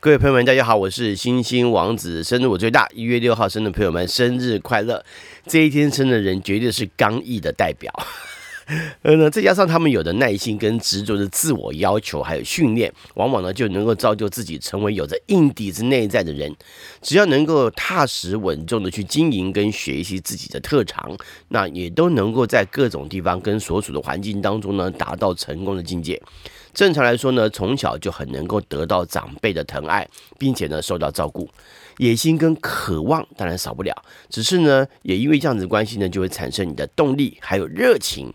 各位朋友们，大家好，我是星星王子，生日我最大，一月六号生的朋友们，生日快乐！这一天生的人绝对是刚毅的代表。呃呢，再加上他们有的耐心跟执着的自我要求，还有训练，往往呢就能够造就自己成为有着硬底子内在的人。只要能够踏实稳重的去经营跟学习自己的特长，那也都能够在各种地方跟所处的环境当中呢，达到成功的境界。正常来说呢，从小就很能够得到长辈的疼爱，并且呢受到照顾。野心跟渴望当然少不了，只是呢，也因为这样子关系呢，就会产生你的动力还有热情。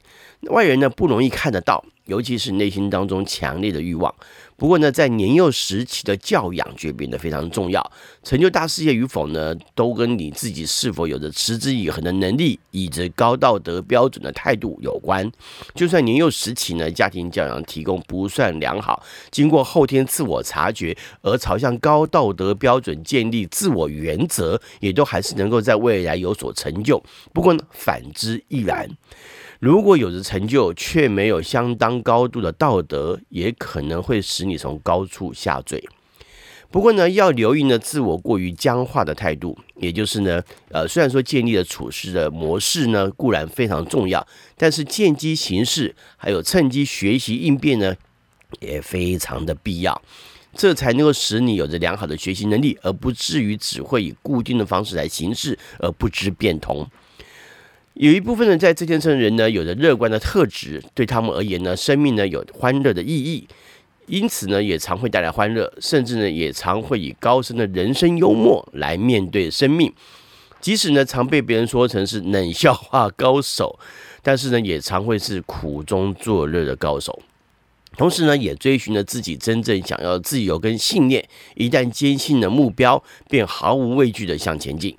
外人呢不容易看得到，尤其是内心当中强烈的欲望。不过呢，在年幼时期的教养却变得非常重要。成就大事业与否呢，都跟你自己是否有着持之以恒的能力，以及高道德标准的态度有关。就算年幼时期呢，家庭教养提供不算良好，经过后天自我察觉而朝向高道德标准建立自我原则，也都还是能够在未来有所成就。不过呢，反之亦然。如果有着成就，却没有相当高度的道德，也可能会使你从高处下坠。不过呢，要留意呢，自我过于僵化的态度，也就是呢，呃，虽然说建立了处事的模式呢，固然非常重要，但是见机行事，还有趁机学习应变呢，也非常的必要。这才能够使你有着良好的学习能力，而不至于只会以固定的方式来行事，而不知变通。有一部分呢在这天生的人呢，有着乐观的特质，对他们而言呢，生命呢有欢乐的意义，因此呢，也常会带来欢乐，甚至呢，也常会以高深的人生幽默来面对生命。即使呢，常被别人说成是冷笑话高手，但是呢，也常会是苦中作乐的高手。同时呢，也追寻着自己真正想要的自由跟信念，一旦坚信了目标，便毫无畏惧地向前进。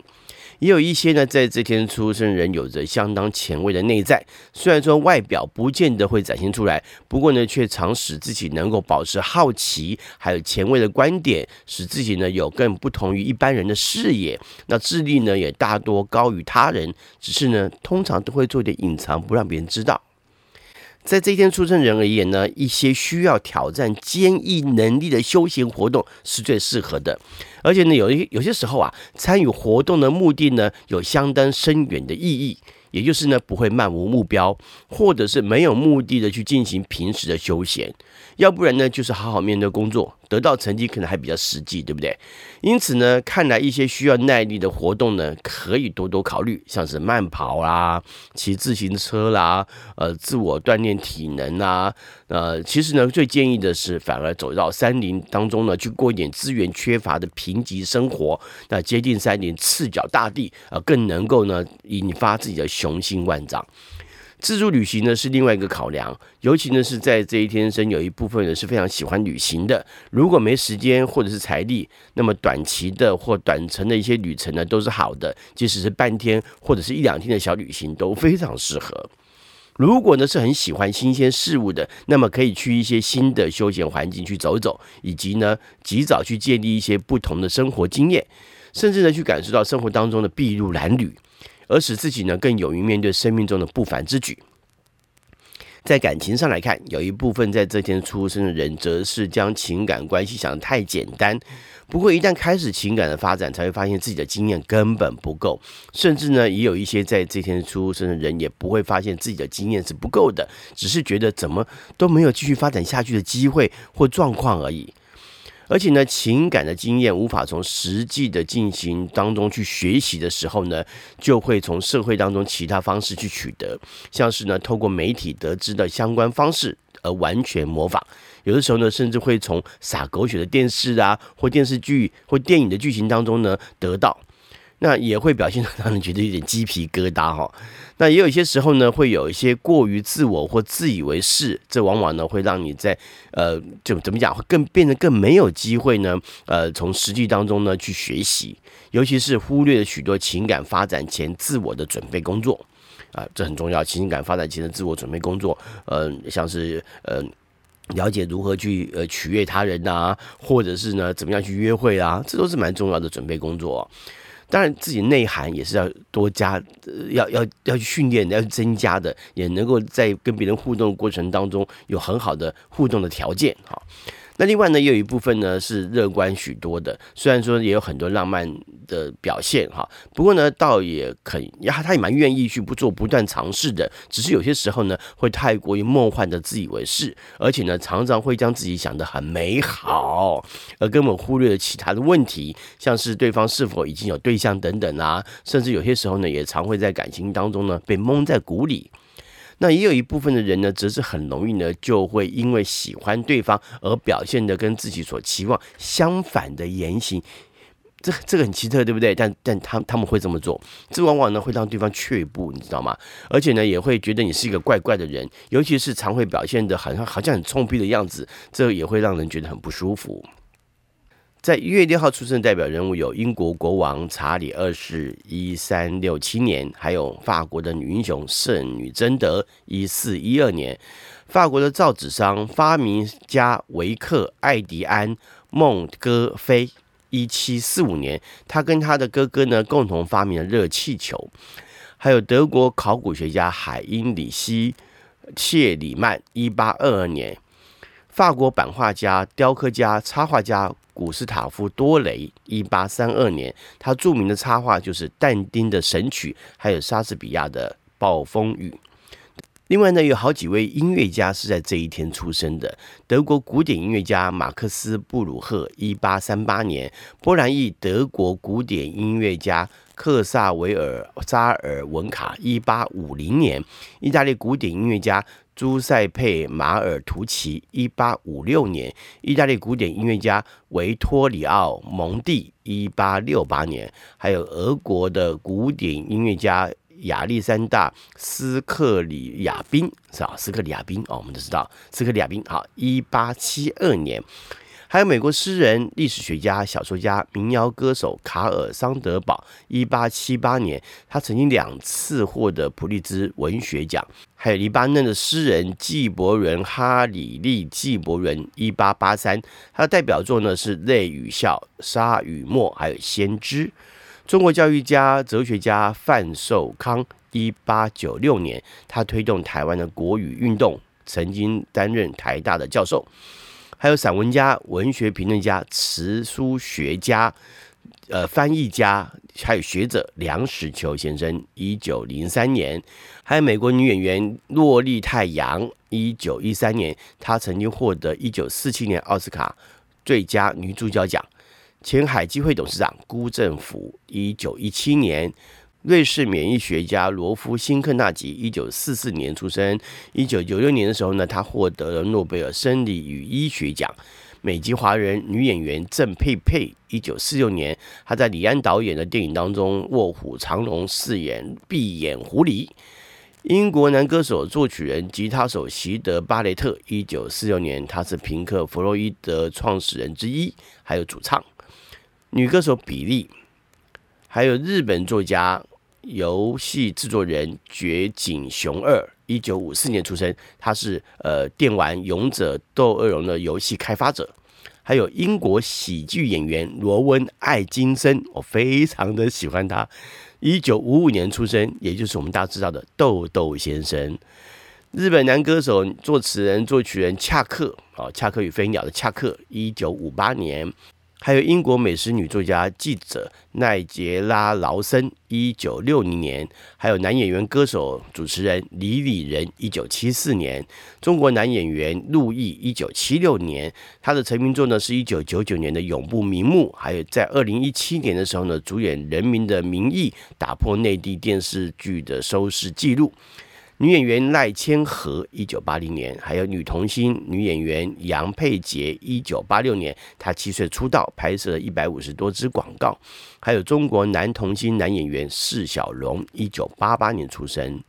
也有一些呢，在这天出生人有着相当前卫的内在，虽然说外表不见得会展现出来，不过呢，却常使自己能够保持好奇，还有前卫的观点，使自己呢有更不同于一般人的视野。那智力呢也大多高于他人，只是呢通常都会做点隐藏，不让别人知道。在这一天出生人而言呢，一些需要挑战坚毅能力的休闲活动是最适合的。而且呢，有一有些时候啊，参与活动的目的呢，有相当深远的意义，也就是呢，不会漫无目标，或者是没有目的的去进行平时的休闲。要不然呢，就是好好面对工作，得到成绩可能还比较实际，对不对？因此呢，看来一些需要耐力的活动呢，可以多多考虑，像是慢跑啦、骑自行车啦、呃，自我锻炼体能啊。呃，其实呢，最建议的是，反而走到山林当中呢，去过一点资源缺乏的贫瘠生活。那接近山林，赤脚大地，呃，更能够呢，引发自己的雄心万丈。自助旅行呢是另外一个考量，尤其呢是在这一天生，有一部分人是非常喜欢旅行的。如果没时间或者是财力，那么短期的或短程的一些旅程呢都是好的，即使是半天或者是一两天的小旅行都非常适合。如果呢是很喜欢新鲜事物的，那么可以去一些新的休闲环境去走走，以及呢及早去建立一些不同的生活经验，甚至呢去感受到生活当中的筚路蓝缕。而使自己呢更勇于面对生命中的不凡之举。在感情上来看，有一部分在这天出生的人，则是将情感关系想得太简单。不过，一旦开始情感的发展，才会发现自己的经验根本不够。甚至呢，也有一些在这天出生的人，也不会发现自己的经验是不够的，只是觉得怎么都没有继续发展下去的机会或状况而已。而且呢，情感的经验无法从实际的进行当中去学习的时候呢，就会从社会当中其他方式去取得，像是呢，透过媒体得知的相关方式而完全模仿。有的时候呢，甚至会从撒狗血的电视啊，或电视剧或电影的剧情当中呢得到。那也会表现得让人觉得有点鸡皮疙瘩哈。那也有一些时候呢，会有一些过于自我或自以为是，这往往呢会让你在呃，就怎么讲，会更变得更没有机会呢，呃，从实际当中呢去学习，尤其是忽略了许多情感发展前自我的准备工作啊，这很重要。情感发展前的自我准备工作，呃，像是呃，了解如何去呃取悦他人啊，或者是呢怎么样去约会啊，这都是蛮重要的准备工作。当然，自己内涵也是要多加，要要要去训练，要增加的，也能够在跟别人互动过程当中有很好的互动的条件哈。那另外呢，也有一部分呢是乐观许多的，虽然说也有很多浪漫的表现哈，不过呢，倒也肯呀，他也蛮愿意去不做不断尝试的，只是有些时候呢，会太过于梦幻的自以为是，而且呢，常常会将自己想得很美好，而根本忽略了其他的问题，像是对方是否已经有对象等等啊，甚至有些时候呢，也常会在感情当中呢被蒙在鼓里。那也有一部分的人呢，则是很容易呢，就会因为喜欢对方而表现得跟自己所期望相反的言行，这这个很奇特，对不对？但但他他们会这么做，这往往呢会让对方却步，你知道吗？而且呢，也会觉得你是一个怪怪的人，尤其是常会表现得好像好像很冲逼的样子，这也会让人觉得很不舒服。在一月六号出生的代表人物有英国国王查理二世（一三六七年），还有法国的女英雄圣女贞德（一四一二年），法国的造纸商、发明家维克·艾迪安·孟戈菲（一七四五年），他跟他的哥哥呢共同发明了热气球，还有德国考古学家海因里希·切里曼（一八二二年），法国版画家、雕刻家、插画家。古斯塔夫·多雷，一八三二年，他著名的插画就是但丁的《神曲》，还有莎士比亚的《暴风雨》。另外呢，有好几位音乐家是在这一天出生的：德国古典音乐家马克思·布鲁赫，一八三八年；波兰裔德国古典音乐家克萨维尔·扎尔文卡，一八五零年；意大利古典音乐家。朱塞佩·马尔图奇，一八五六年；意大利古典音乐家维托里奥·蒙蒂，一八六八年；还有俄国的古典音乐家亚历山大·斯克里亚宾，是吧？斯克里亚宾哦，我们都知道斯克里亚宾，好，一八七二年。还有美国诗人、历史学家、小说家、民谣歌手卡尔·桑德堡，一八七八年，他曾经两次获得普利兹文学奖。还有黎巴嫩的诗人纪伯伦·哈里利·纪伯伦，一八八三，他的代表作呢是《泪与笑》《沙与沫》还有《先知》。中国教育家、哲学家范寿康，一八九六年，他推动台湾的国语运动，曾经担任台大的教授。还有散文家、文学评论家、词书学家、呃翻译家，还有学者梁实秋先生，一九零三年；还有美国女演员洛丽泰·杨，一九一三年，她曾经获得一九四七年奥斯卡最佳女主角奖；前海基会董事长辜振甫，一九一七年。瑞士免疫学家罗夫·辛克纳吉，一九四四年出生。一九九六年的时候呢，他获得了诺贝尔生理与医学奖。美籍华人女演员郑佩佩，一九四六年，她在李安导演的电影当中《卧虎藏龙》饰演闭眼狐狸。英国男歌手、作曲人、吉他手席德·巴雷特，一九四六年，他是平克·弗洛伊德创始人之一，还有主唱。女歌手比利，还有日本作家。游戏制作人绝井雄二，一九五四年出生，他是呃电玩《勇者斗恶龙》的游戏开发者。还有英国喜剧演员罗温·艾金森，我非常的喜欢他，一九五五年出生，也就是我们大家知道的豆豆先生。日本男歌手、作词人、作曲人恰克，哦，恰克与飞鸟的恰克，一九五八年。还有英国美食女作家、记者奈杰拉·劳森，一九六零年；还有男演员、歌手、主持人李李仁，一九七四年；中国男演员陆毅，一九七六年。他的成名作呢是一九九九年的《永不瞑目》，还有在二零一七年的时候呢，主演《人民的名义》，打破内地电视剧的收视纪录。女演员赖千和，一九八零年；还有女童星女演员杨佩洁，一九八六年，她七岁出道，拍摄了一百五十多支广告。还有中国男童星男演员释小龙，一九八八年出生。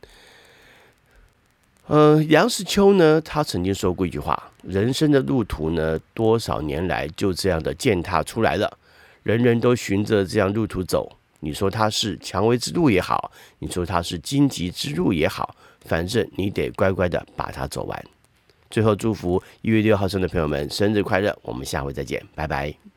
呃，梁实秋呢，他曾经说过一句话：“人生的路途呢，多少年来就这样的践踏出来了，人人都循着这样路途走。你说他是蔷薇之路也好，你说他是荆棘之路也好。”反正你得乖乖的把它走完。最后祝福一月六号生的朋友们生日快乐！我们下回再见，拜拜。